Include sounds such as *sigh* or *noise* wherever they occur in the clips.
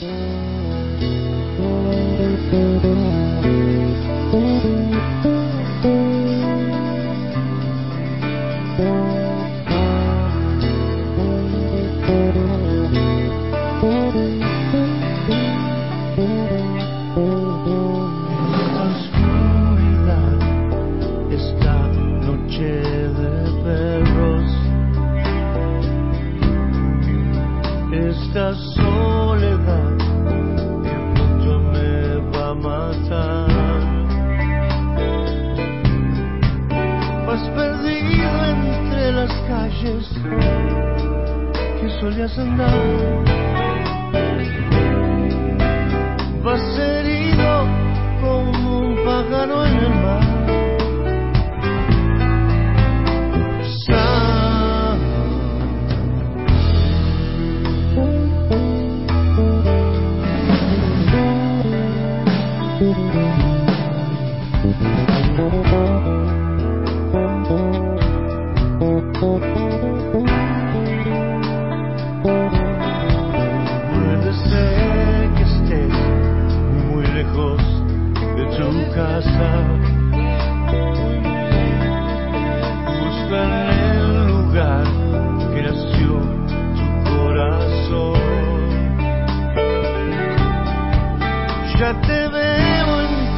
Thank you.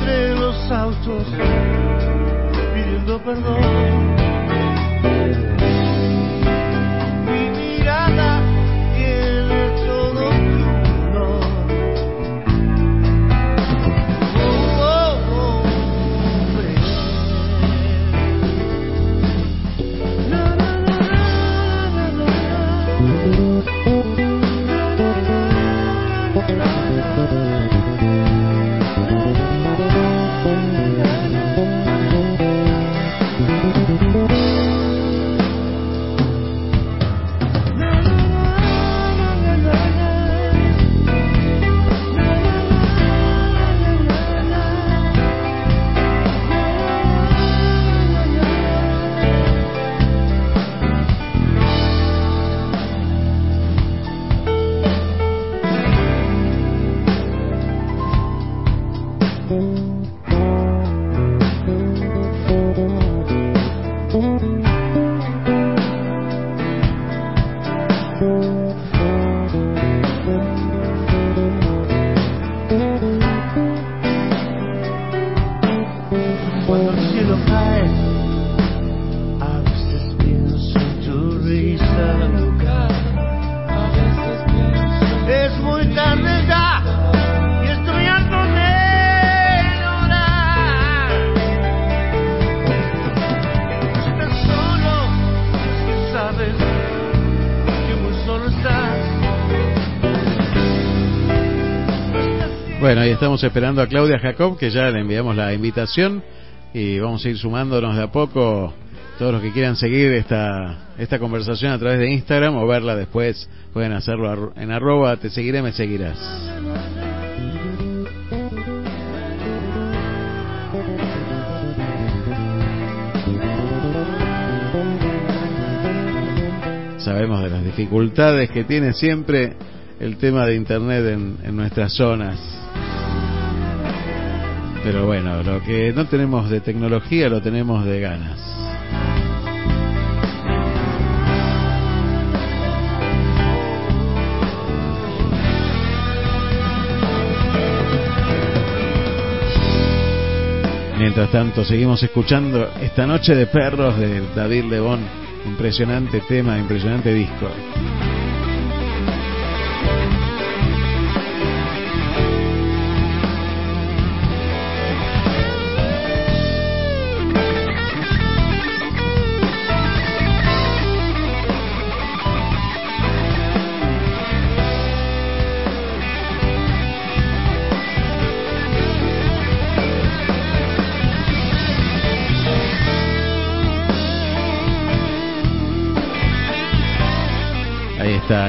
entre los autos pidiendo perdón. Bueno, ahí estamos esperando a Claudia Jacob, que ya le enviamos la invitación y vamos a ir sumándonos de a poco. Todos los que quieran seguir esta, esta conversación a través de Instagram o verla después, pueden hacerlo en arroba, te seguiré, me seguirás. Sabemos de las dificultades que tiene siempre el tema de Internet en, en nuestras zonas pero bueno, lo que no tenemos de tecnología lo tenemos de ganas. Mientras tanto, seguimos escuchando esta noche de perros de David Lebón. Impresionante tema, impresionante disco. Ahí está,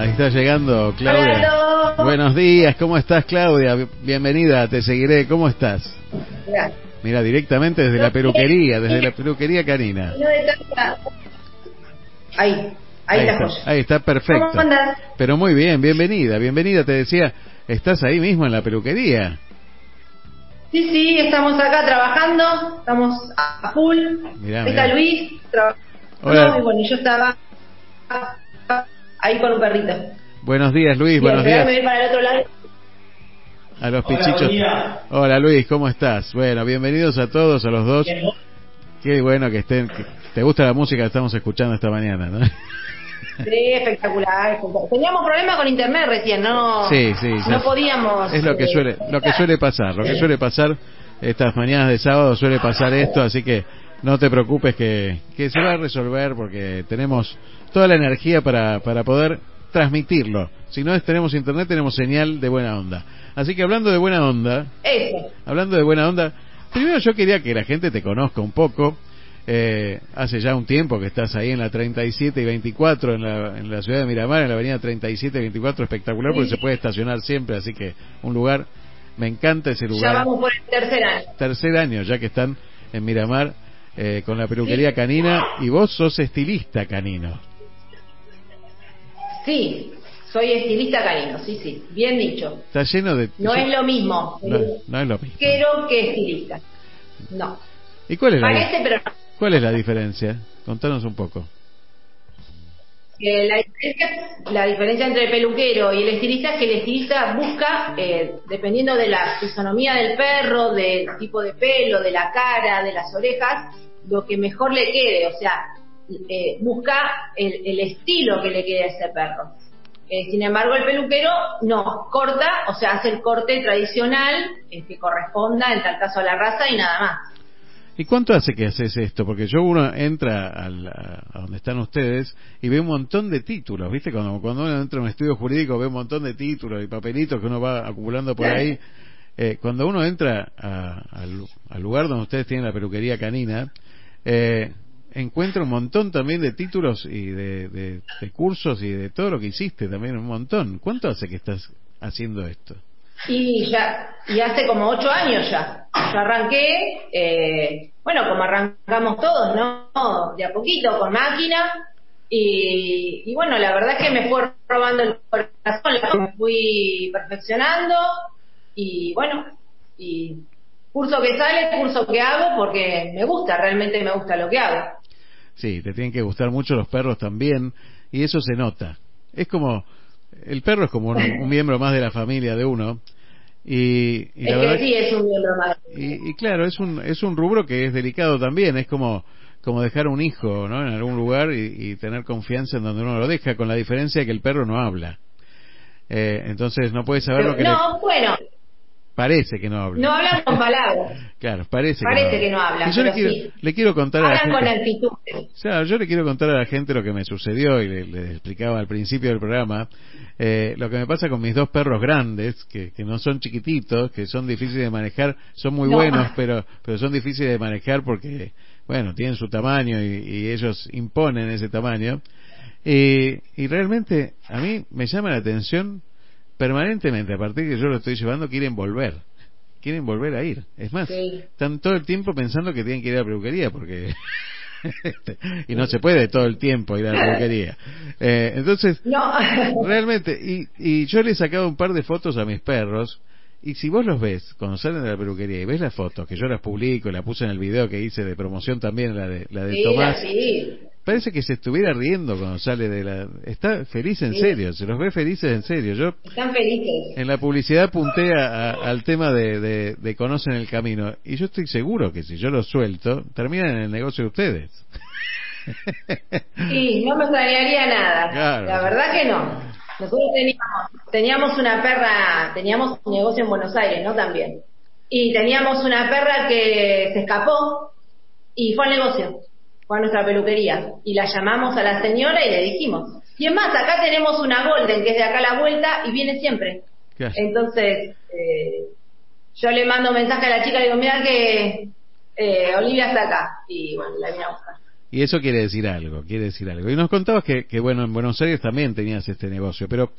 ahí está llegando Claudia. Buenos días, ¿cómo estás Claudia? Bienvenida, te seguiré, ¿cómo estás? Mira, directamente desde la peluquería, desde la peluquería Karina. Ahí. Ahí, ahí está, ahí está perfecto. Pero muy bien, bienvenida, bienvenida. Te decía, estás ahí mismo en la peluquería. Sí, sí, estamos acá trabajando, estamos a full. Mirá, Ahí está mirá. Luis trabajando. Hola. Y bueno, yo estaba ahí con un perrito. Buenos días, Luis, buenos días ir para el otro lado. a los Hola, pichichos. Hola, Luis, ¿cómo estás? Bueno, bienvenidos a todos, a los dos. Bien. Qué bueno que estén. que- ¿Te gusta la música que estamos escuchando esta mañana, no? Sí, espectacular. Teníamos problemas con internet recién, no, Sí, sí, no podíamos. Es lo que eh, suele, lo que suele pasar, lo que suele pasar estas mañanas de sábado suele pasar esto, así que no te preocupes que, que se va a resolver porque tenemos toda la energía para, para poder transmitirlo. Si no tenemos internet, tenemos señal de buena onda. Así que hablando de buena onda, Eso. hablando de buena onda, primero yo quería que la gente te conozca un poco. Eh, hace ya un tiempo que estás ahí en la 37 y 24 en la, en la ciudad de Miramar, en la avenida 37 y 24, espectacular porque se puede estacionar siempre, así que un lugar, me encanta ese Ya lugar. vamos por el tercer año. Tercer año ya que están en Miramar eh, con la peluquería canina y vos sos estilista canino. Sí, soy estilista canino, sí, sí, bien dicho. Está lleno de... No es lo mismo no, no es lo mismo. peluquero que estilista. No. ¿Y cuál es la, Parece, pero no. cuál es la diferencia? Contanos un poco. Eh, la, diferencia, la diferencia entre el peluquero y el estilista es que el estilista busca, eh, dependiendo de la fisonomía del perro, del tipo de pelo, de la cara, de las orejas, lo que mejor le quede, o sea, eh, busca el, el estilo que le quede a ese perro. Eh, sin embargo, el peluquero no, corta, o sea, hace el corte tradicional eh, que corresponda en tal caso a la raza y nada más. ¿Y cuánto hace que haces esto? Porque yo uno entra al- a, donde están ustedes y ve un montón de títulos, ¿viste? Cuando, cuando uno entra a un estudio jurídico ve un montón de títulos y papelitos que uno va acumulando por ahí. Eh, cuando uno entra a- al lugar donde ustedes tienen la peluquería canina, eh, encuentra un montón también de títulos y de, de- de cursos y de todo lo que hiciste también, un montón. ¿Cuánto hace que estás haciendo esto? Y ya, y hace como ocho años ya. Yo arranqué, eh, bueno, como arrancamos todos, ¿no? De a poquito, con máquina. Y, y bueno, la verdad es que me fue robando el corazón, me fui perfeccionando. Y bueno, y curso que sale, curso que hago, porque me gusta, realmente me gusta lo que hago. Sí, te tienen que gustar mucho los perros también y eso se nota. Es como el perro es como un, *laughs* un miembro más de la familia de uno y, y es la que verdad sí, es un miembro más. y, y claro es un es un rubro que es delicado también es como como dejar un hijo no en algún lugar y, y tener confianza en donde uno lo deja con la diferencia de que el perro no habla Eh, entonces no puede saber lo que le no, bueno, parece que no habla no hablan con palabras. *laughs* claro parece, Parece que no habla, Y yo le quiero, sí. le quiero contar a la Hablan con gente actitud. o sea, yo le quiero contar a la gente lo que me sucedió y le, le explicaba al principio del programa. eh, lo que me pasa con mis dos perros grandes, que, que no son chiquititos, que son difíciles de manejar, son muy No. buenos, pero, pero son difíciles de manejar porque, bueno, tienen su tamaño y, y ellos imponen ese tamaño. Y, y realmente a mí me llama la atención permanentemente, a partir de que yo lo estoy llevando, quieren volver. Quieren volver a ir. Es más, Sí. están todo el tiempo pensando que tienen que ir a la peluquería porque *laughs* y no se puede todo el tiempo ir a la peluquería Eh, entonces No. *laughs* realmente y, y yo le he sacado un par de fotos a mis perros y si vos los ves cuando salen de la peluquería y ves las fotos que yo las publico la puse en el video que hice de promoción también la de la de Sí, Tomás sí. Parece que se estuviera riendo cuando sale de la está feliz en Sí. serio se los ve felices en serio yo Están felices. en la publicidad apunté a- a- al tema de, de, de conocen el camino y yo estoy seguro que si yo lo suelto terminan en el negocio de ustedes Sí, no me extrañaría nada. Claro. La verdad que no. Nosotros teníamos, teníamos una perra, teníamos un negocio en Buenos Aires, ¿no? También. Y teníamos una perra que se escapó y fue al negocio, fue a nuestra peluquería. Y la llamamos a la señora y le dijimos. Y es más, acá tenemos una Golden que es de acá a la vuelta y viene siempre. Entonces, eh, yo le mando mensaje a la chica y le digo, mira que eh, Olivia está acá. Y bueno, la vine a buscar. Y eso quiere decir algo, quiere decir algo. Y nos contabas que, que bueno, en Buenos Aires también tenías este negocio, pero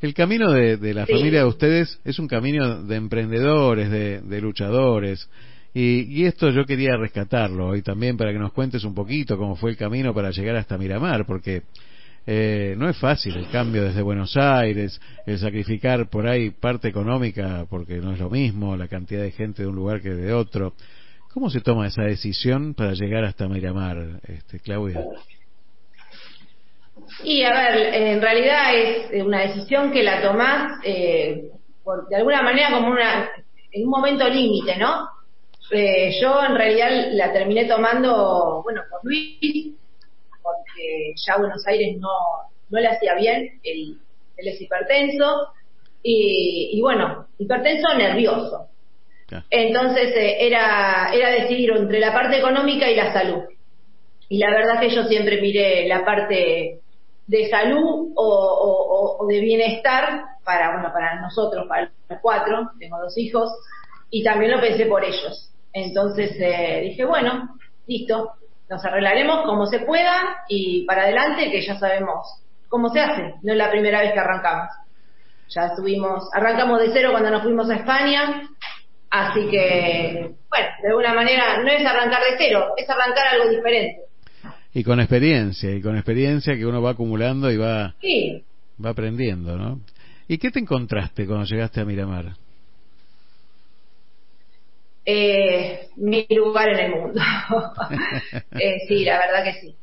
el camino de, de la Sí. familia de ustedes es un camino de emprendedores, de, de luchadores. Y, y esto yo quería rescatarlo hoy también para que nos cuentes un poquito cómo fue el camino para llegar hasta Miramar, porque eh, no es fácil el cambio desde Buenos Aires, el sacrificar por ahí parte económica, porque no es lo mismo la cantidad de gente de un lugar que de otro. ¿Cómo se toma esa decisión para llegar hasta Miramar, este, Claudia? Y a ver, en realidad es una decisión que la tomás eh, de alguna manera como una en un momento límite, ¿no? Eh, yo en realidad la terminé tomando, bueno, por Luis, porque ya Buenos Aires no, no le hacía bien, él, él es hipertenso, y, y, bueno, hipertenso nervioso. Entonces eh, era, era decidir entre la parte económica y la salud. Y la verdad que yo siempre miré la parte de salud o, o, de bienestar para, bueno, para nosotros, para los cuatro, tengo dos hijos, y también lo pensé por ellos. Entonces eh, dije, bueno, listo, nos arreglaremos como se pueda y para adelante que ya sabemos cómo se hace, no es la primera vez que arrancamos. Ya estuvimos, arrancamos de cero cuando nos fuimos a España, así que, bueno, de alguna manera no es arrancar de cero, es arrancar algo diferente. Y con experiencia, y con experiencia que uno va acumulando y va, va aprendiendo, ¿no? ¿Y qué te encontraste cuando llegaste a Miramar? Eh, mi lugar en el mundo. *laughs* eh, sí, la verdad que sí.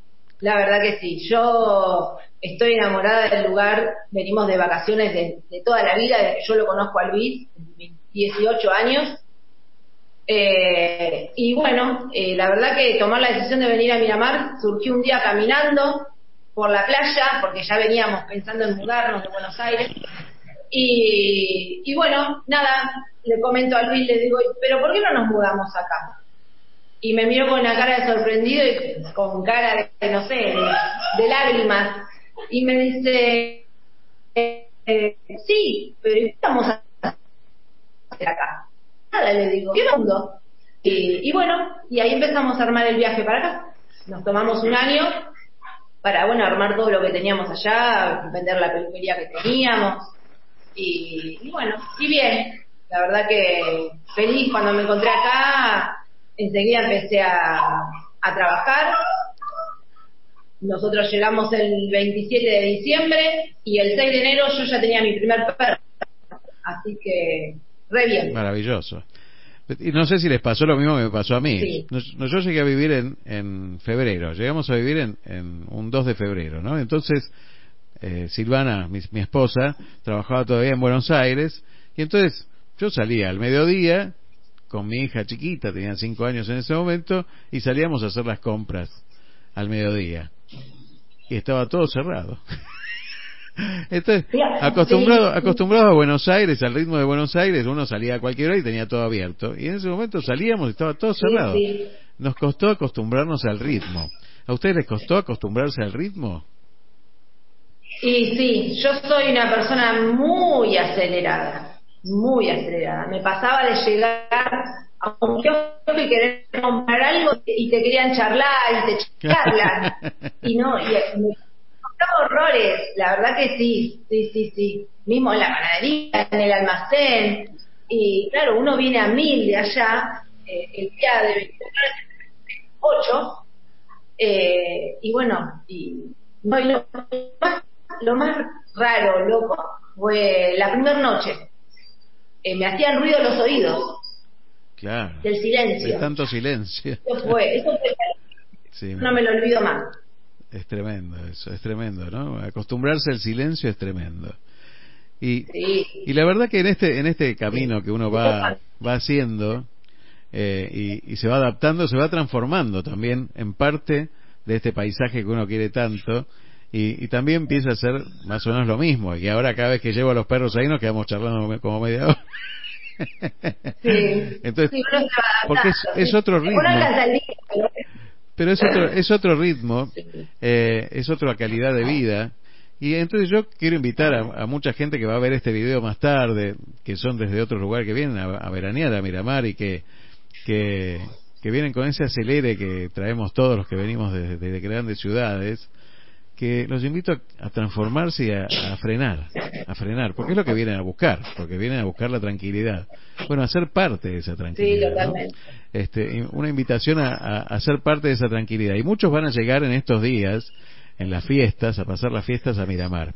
La verdad que sí. Yo estoy enamorada del lugar. Venimos de vacaciones de, toda la vida, desde que yo lo conozco a Luis, 18 años. Eh, y bueno, eh, la verdad que tomar la decisión de venir a Miramar surgió un día caminando por la playa, porque ya veníamos pensando en mudarnos de Buenos Aires. Y, y bueno, nada, le comento a Luis, le digo, pero ¿por qué no nos mudamos acá? Y me miró con una cara de sorprendido y con cara de, no sé, de, lágrimas. Y me dice, eh, sí, pero ¿qué hacer acá? Nada, le digo, ¿qué mundo? Y, y bueno, y ahí empezamos a armar el viaje para acá. Nos tomamos un año para, bueno, armar todo lo que teníamos allá, vender la peluquería que teníamos. Y bueno, y bien, la verdad que feliz cuando me encontré acá, enseguida empecé a, trabajar. Nosotros llegamos el 27 de diciembre y el 6 de enero yo ya tenía mi primer perro. Así que, re bien. Maravilloso. Y no sé si les pasó lo mismo que me pasó a mí. yo llegué a vivir en, en febrero, llegamos a vivir en, en un 2 de febrero, ¿no? Entonces, eh, Silvana, mi, mi esposa, trabajaba todavía en Buenos Aires y entonces yo salía al mediodía con mi hija chiquita, tenía cinco años en ese momento, y salíamos a hacer las compras al mediodía. Y estaba todo cerrado. *laughs* Entonces, acostumbrado, acostumbrado a Buenos Aires, al ritmo de Buenos Aires, uno salía a cualquier hora y tenía todo abierto. Y en ese momento salíamos y estaba todo cerrado. Nos costó acostumbrarnos al ritmo. ¿A ustedes les costó acostumbrarse al ritmo? Y sí, yo soy una persona muy acelerada muy acelerada. Me pasaba de llegar a un kiosco y querer comprar algo y te querían charlar y te charlan. *laughs* y no, y me horrores, la verdad que sí, sí, sí, sí. Mismo en la panadería, en el almacén. Y claro, uno viene a mil de allá, eh, el día de 28, eh, y bueno, y, no, lo, más, lo más raro, loco, fue la primera noche eh, me hacían ruido los oídos. Claro. Del silencio. De tanto silencio. Eso fue, eso fue. no me lo olvido más. Es tremendo eso, es tremendo, ¿no? Acostumbrarse al silencio es tremendo. Y, y la verdad que en este en este camino que uno va va haciendo eh, y, y, se va adaptando, se va transformando también en parte de este paisaje que uno quiere tanto y, también empieza a ser más o menos lo mismo. Y ahora cada vez que llevo a los perros ahí nos quedamos charlando como media hora. Sí. Entonces, porque es, otro ritmo. Pero es otro, es otro ritmo, eh, es otra calidad de vida. Y entonces yo quiero invitar a, mucha gente que va a ver este video más tarde, que son desde otro lugar que vienen a, veranear a Miramar y que, que, que, vienen con ese acelere que traemos todos los que venimos desde de grandes ciudades que los invito a, transformarse y a, frenar, a frenar, porque es lo que vienen a buscar, porque vienen a buscar la tranquilidad. Bueno, a ser parte de esa tranquilidad. Este, una invitación a, a, ser parte de esa tranquilidad. Y muchos van a llegar en estos días en las fiestas, a pasar las fiestas a Miramar.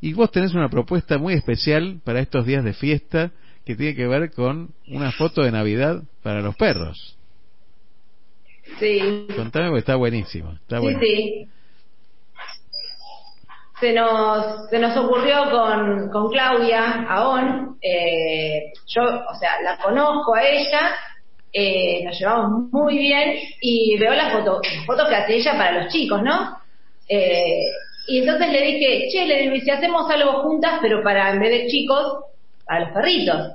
Y vos tenés una propuesta muy especial para estos días de fiesta que tiene que ver con una foto de Navidad para los perros. Sí. Contame porque está buenísimo. Está sí, sí. Se nos, se nos ocurrió con, con Claudia Aón, eh, yo, o sea, la conozco a ella, eh, nos llevamos muy bien y veo las fotos fotos que hace ella para los chicos, ¿no? Eh, y entonces le dije, che, le digo, si hacemos algo juntas, pero para, en vez de chicos, para los perritos.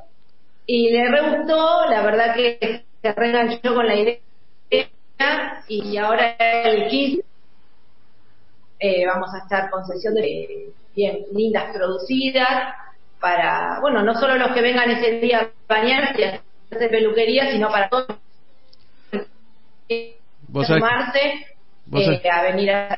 Y le re gustó, la verdad que se reenganchó con la idea y ahora el 15 eh, vamos a estar con sesiones bien lindas producidas para, bueno, no solo los que vengan ese día a bañarse de peluquería, sino para todos. ¿Vos tomarse, eh, a venir a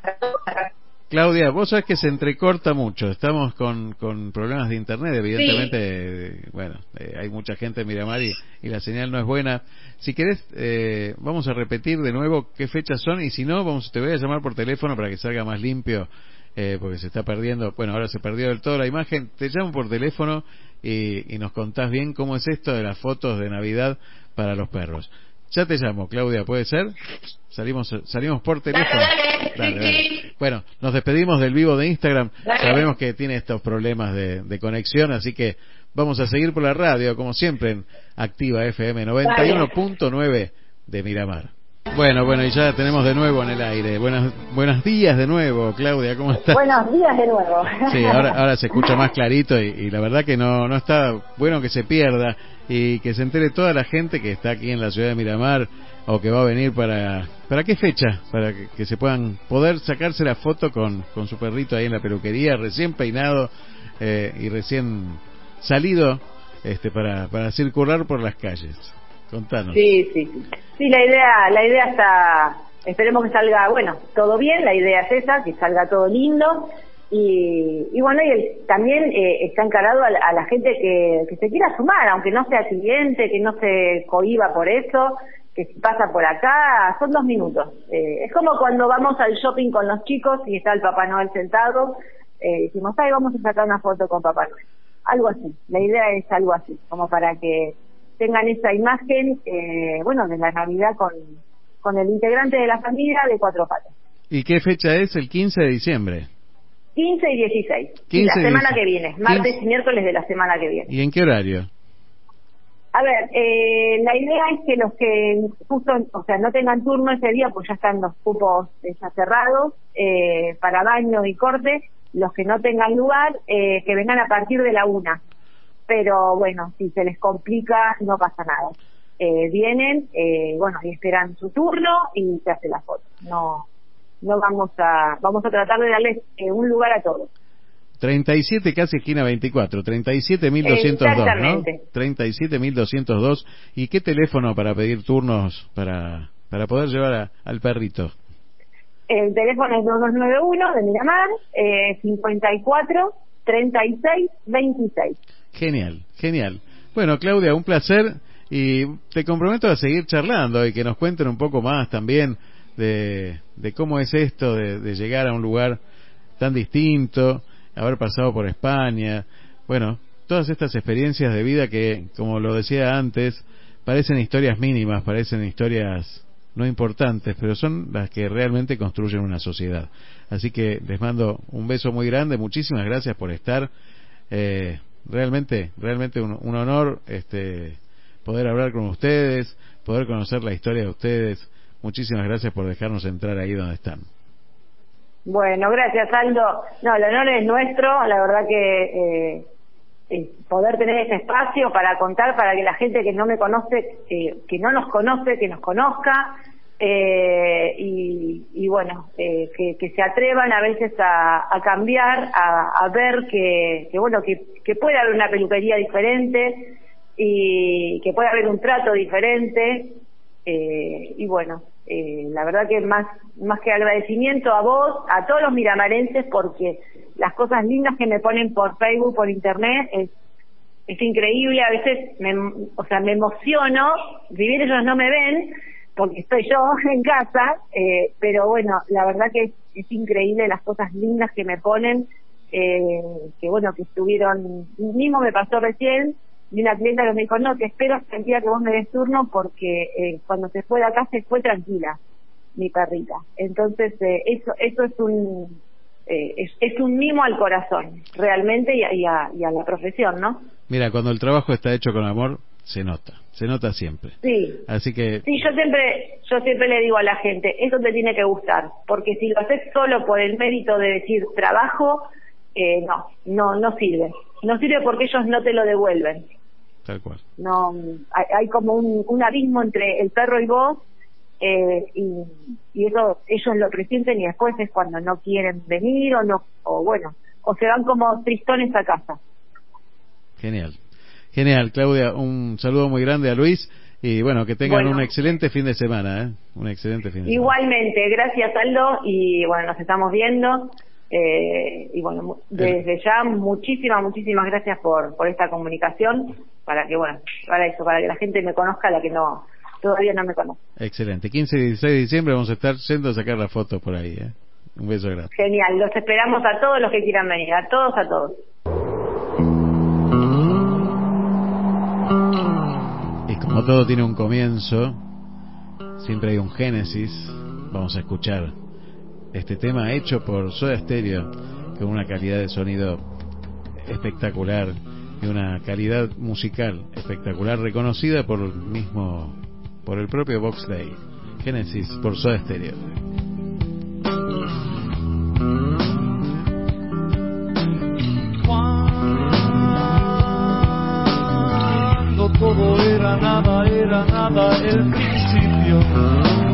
Claudia, vos sabés que se entrecorta mucho. Estamos con, con problemas de internet, evidentemente. Bueno, eh, hay mucha gente en Miramar y, la señal no es buena. Si querés, eh, vamos a repetir de nuevo qué fechas son y si no, vamos, te voy a llamar por teléfono para que salga más limpio, eh, porque se está perdiendo. Bueno, ahora se perdió del todo la imagen. Te llamo por teléfono y, y nos contás bien cómo es esto de las fotos de Navidad para los perros. Ya te llamo, Claudia, ¿puede ser? Salimos, salimos por teléfono. Bueno, nos despedimos del vivo de Instagram. Sabemos que tiene estos problemas de, de, conexión, así que vamos a seguir por la radio, como siempre, en Activa FM 91.9 de Miramar. Bueno, bueno, y ya tenemos de nuevo en el aire. Buenos, buenos días de nuevo, Claudia, ¿cómo estás? Buenos días de nuevo. *laughs* Sí, ahora, ahora se escucha más clarito y, y, la verdad que no, no está bueno que se pierda y que se entere toda la gente que está aquí en la ciudad de Miramar o que va a venir para... ¿Para qué fecha? Para que, que se puedan poder sacarse la foto con, con su perrito ahí en la peluquería, recién peinado eh, y recién salido este, para, para circular por las calles. Sí, sí, sí. Sí, la idea, la idea está, esperemos que salga, bueno, todo bien, la idea es esa, que salga todo lindo. Y, y bueno, y él también eh, está encarado a, a, la gente que, que se quiera sumar, aunque no sea cliente, que no se cohiba por eso, que pasa por acá, son dos minutos. Eh, es como cuando vamos al shopping con los chicos y está el Papá Noel sentado, eh, decimos, ay, vamos a sacar una foto con Papá Noel. Algo así, la idea es algo así, como para que tengan esa imagen, eh, bueno, de la Navidad con, con el integrante de la familia de Cuatro Patas. ¿Y qué fecha es? El 15 de diciembre. 15 y 16. 15 la semana que viene, martes 15... y miércoles de la semana que viene. ¿Y en qué horario? A ver, eh, la idea es que los que justo, o sea, no tengan turno ese día, pues ya están los cupos ya cerrados eh, para baño y corte, los que no tengan lugar, eh, que vengan a partir de la una pero bueno, si se les complica no pasa nada. Eh, vienen, eh, bueno, y esperan su turno y se hace la foto. No, no vamos a, vamos a tratar de darles eh, un lugar a todos. 37 casi esquina 24, 37.202, ¿no? 37.202. ¿Y qué teléfono para pedir turnos para, para poder llevar a, al perrito? El teléfono es 2291 de Miramar, eh, 54 36 26. Genial, genial. Bueno, Claudia, un placer y te comprometo a seguir charlando y que nos cuenten un poco más también de, de cómo es esto de, llegar a un lugar tan distinto, haber pasado por España, bueno, todas estas experiencias de vida que, como lo decía antes, parecen historias mínimas, parecen historias no importantes, pero son las que realmente construyen una sociedad. Así que les mando un beso muy grande, muchísimas gracias por estar. Eh, realmente, realmente un, un, honor este, poder hablar con ustedes, poder conocer la historia de ustedes. Muchísimas gracias por dejarnos entrar ahí donde están. Bueno, gracias Aldo. No, el honor es nuestro, la verdad que eh, poder tener este espacio para contar, para que la gente que no me conoce, eh, que no nos conoce, que nos conozca, eh, y, bueno, eh, que, que, se atrevan a veces a, a cambiar, a, a, ver que, que bueno, que, que, puede haber una peluquería diferente y que puede haber un trato diferente. Eh, y bueno, eh, la verdad que más, más que agradecimiento a vos, a todos los miramarenses, porque las cosas lindas que me ponen por Facebook, por internet, es, es increíble. A veces, me, o sea, me emociono, vivir ellos no me ven, porque estoy yo *laughs* en casa, eh, pero bueno, la verdad que es increíble las cosas lindas que me ponen, eh, que bueno, que estuvieron, mismo me pasó recién, de una clienta que me dijo, no, te espero el día que vos me des turno porque eh, cuando se fue de acá se fue tranquila mi perrita. Entonces, eh, eso, eso es un, eh, es, es, un mimo al corazón, realmente, y a, y, a, y a, la profesión, ¿no? Mira, cuando el trabajo está hecho con amor, se nota, se nota siempre. Sí. Así que. Sí, yo siempre, yo siempre le digo a la gente, eso te tiene que gustar, porque si lo haces solo por el mérito de decir trabajo, eh, no, no, no sirve. No sirve porque ellos no te lo devuelven. Tal cual. No, hay, hay como un, un abismo entre el perro y vos eh, y, y, eso ellos lo presienten y después es cuando no quieren venir o no o bueno o se van como tristones a casa genial genial Claudia un saludo muy grande a Luis y bueno que tengan bueno, un excelente fin de semana ¿eh? un excelente fin de igualmente semana. gracias Aldo y bueno nos estamos viendo eh, y bueno desde ya muchísimas muchísimas gracias por por esta comunicación para que bueno para eso para que la gente me conozca la que no todavía no me conoce. Excelente. 15 y 16 de diciembre vamos a estar yendo a sacar la foto por ahí. ¿eh? Un beso grande. Genial. Los esperamos a todos los que quieran venir. A todos, a todos. Y como todo tiene un comienzo, siempre hay un génesis. Vamos a escuchar este tema hecho por Soda Stereo con una calidad de sonido espectacular y una calidad musical espectacular reconocida por el mismo por el propio Box Day. Genesis por Soda Stereo. Todo era nada, era nada el principio.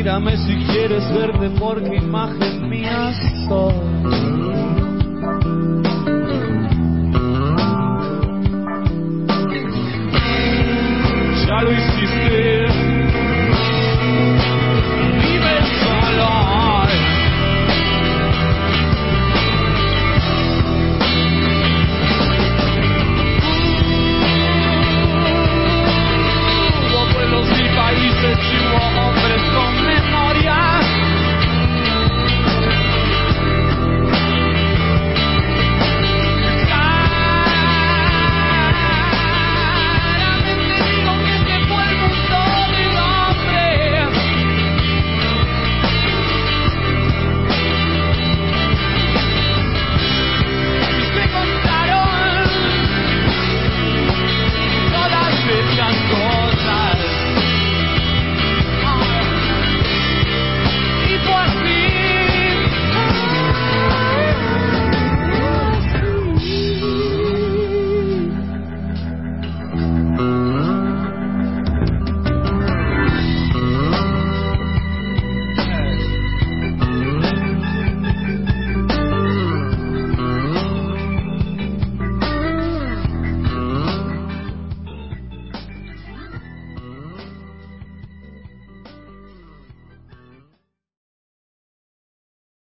mírame si quieres verme porque imagen mía soy.